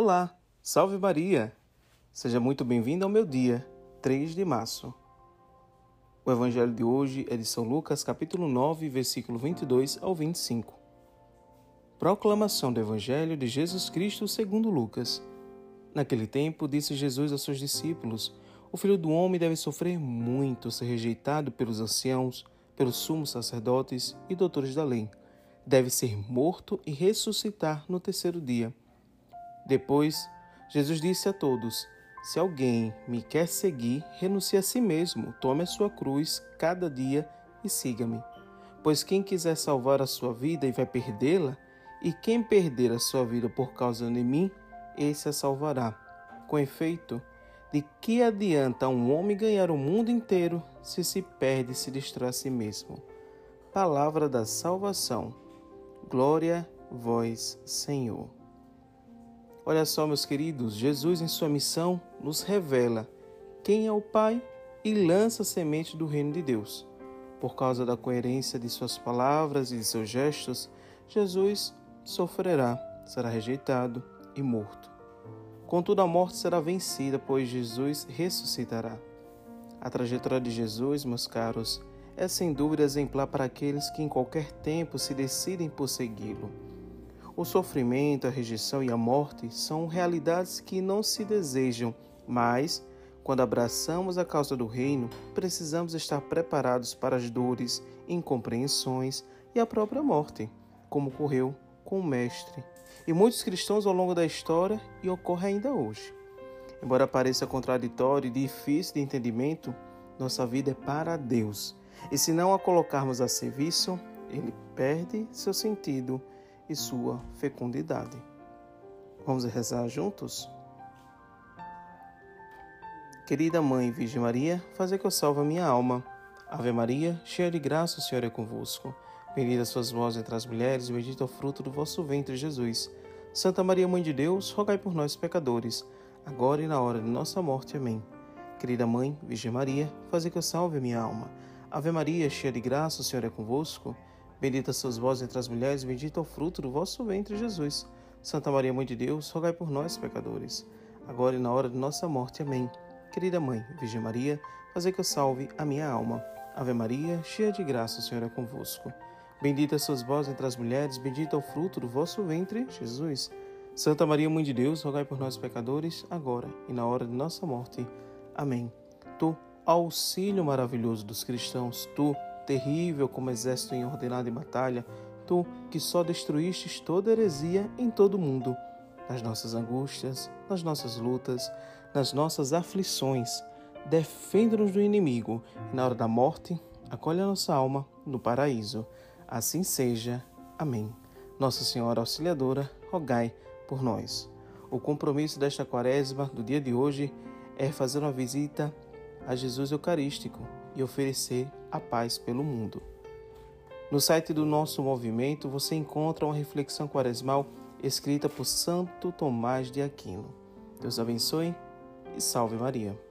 Olá, salve Maria! Seja muito bem-vindo ao meu dia, 3 de março. O evangelho de hoje é de São Lucas, capítulo 9, versículo 22 ao 25. Proclamação do evangelho de Jesus Cristo segundo Lucas. Naquele tempo, disse Jesus aos seus discípulos: O filho do homem deve sofrer muito, ser rejeitado pelos anciãos, pelos sumos sacerdotes e doutores da lei. Deve ser morto e ressuscitar no terceiro dia. Depois, Jesus disse a todos: Se alguém me quer seguir, renuncie a si mesmo, tome a sua cruz cada dia e siga-me. Pois quem quiser salvar a sua vida e vai perdê-la, e quem perder a sua vida por causa de mim, esse a salvará. Com efeito, de que adianta um homem ganhar o mundo inteiro se se perde e se destrói a si mesmo? Palavra da salvação. Glória vós, Senhor. Olha só, meus queridos, Jesus, em sua missão, nos revela quem é o Pai e lança a semente do reino de Deus. Por causa da coerência de suas palavras e de seus gestos, Jesus sofrerá, será rejeitado e morto. Contudo, a morte será vencida, pois Jesus ressuscitará. A trajetória de Jesus, meus caros, é sem dúvida exemplar para aqueles que em qualquer tempo se decidem por segui-lo. O sofrimento, a rejeição e a morte são realidades que não se desejam, mas, quando abraçamos a causa do reino, precisamos estar preparados para as dores, incompreensões e a própria morte, como ocorreu com o Mestre e muitos cristãos ao longo da história e ocorre ainda hoje. Embora pareça contraditório e difícil de entendimento, nossa vida é para Deus. E se não a colocarmos a serviço, ele perde seu sentido e sua fecundidade. Vamos rezar juntos? Querida Mãe Virgem Maria, fazer que eu salve a minha alma. Ave Maria, cheia de graça, o Senhor é convosco. Bendita sois vós entre as mulheres, e bendito é o fruto do vosso ventre, Jesus. Santa Maria, Mãe de Deus, rogai por nós, pecadores, agora e na hora de nossa morte. Amém. Querida Mãe, Virgem Maria, fazer que eu salve a minha alma. Ave Maria, cheia de graça, o Senhor é convosco. Bendita sois vós entre as mulheres, bendito é o fruto do vosso ventre, Jesus. Santa Maria, Mãe de Deus, rogai por nós, pecadores, agora e na hora de nossa morte. Amém. Querida Mãe, Virgem Maria, fazer que eu salve a minha alma. Ave Maria, cheia de graça, o Senhor é convosco. Bendita sois vós entre as mulheres, bendito é o fruto do vosso ventre, Jesus. Santa Maria, Mãe de Deus, rogai por nós, pecadores, agora e na hora de nossa morte. Amém. Tu, auxílio maravilhoso dos cristãos, tu, terrível como exército em ordenada batalha, tu que só destruístes toda heresia em todo o mundo, nas nossas angústias, nas nossas lutas, nas nossas aflições, defenda-nos do inimigo e na hora da morte, acolhe a nossa alma no paraíso. Assim seja. Amém. Nossa Senhora Auxiliadora, rogai por nós. O compromisso desta quaresma, do dia de hoje, é fazer uma visita a Jesus Eucarístico e oferecer a paz pelo mundo. No site do nosso movimento você encontra uma reflexão quaresmal escrita por Santo Tomás de Aquino. Deus abençoe e salve Maria.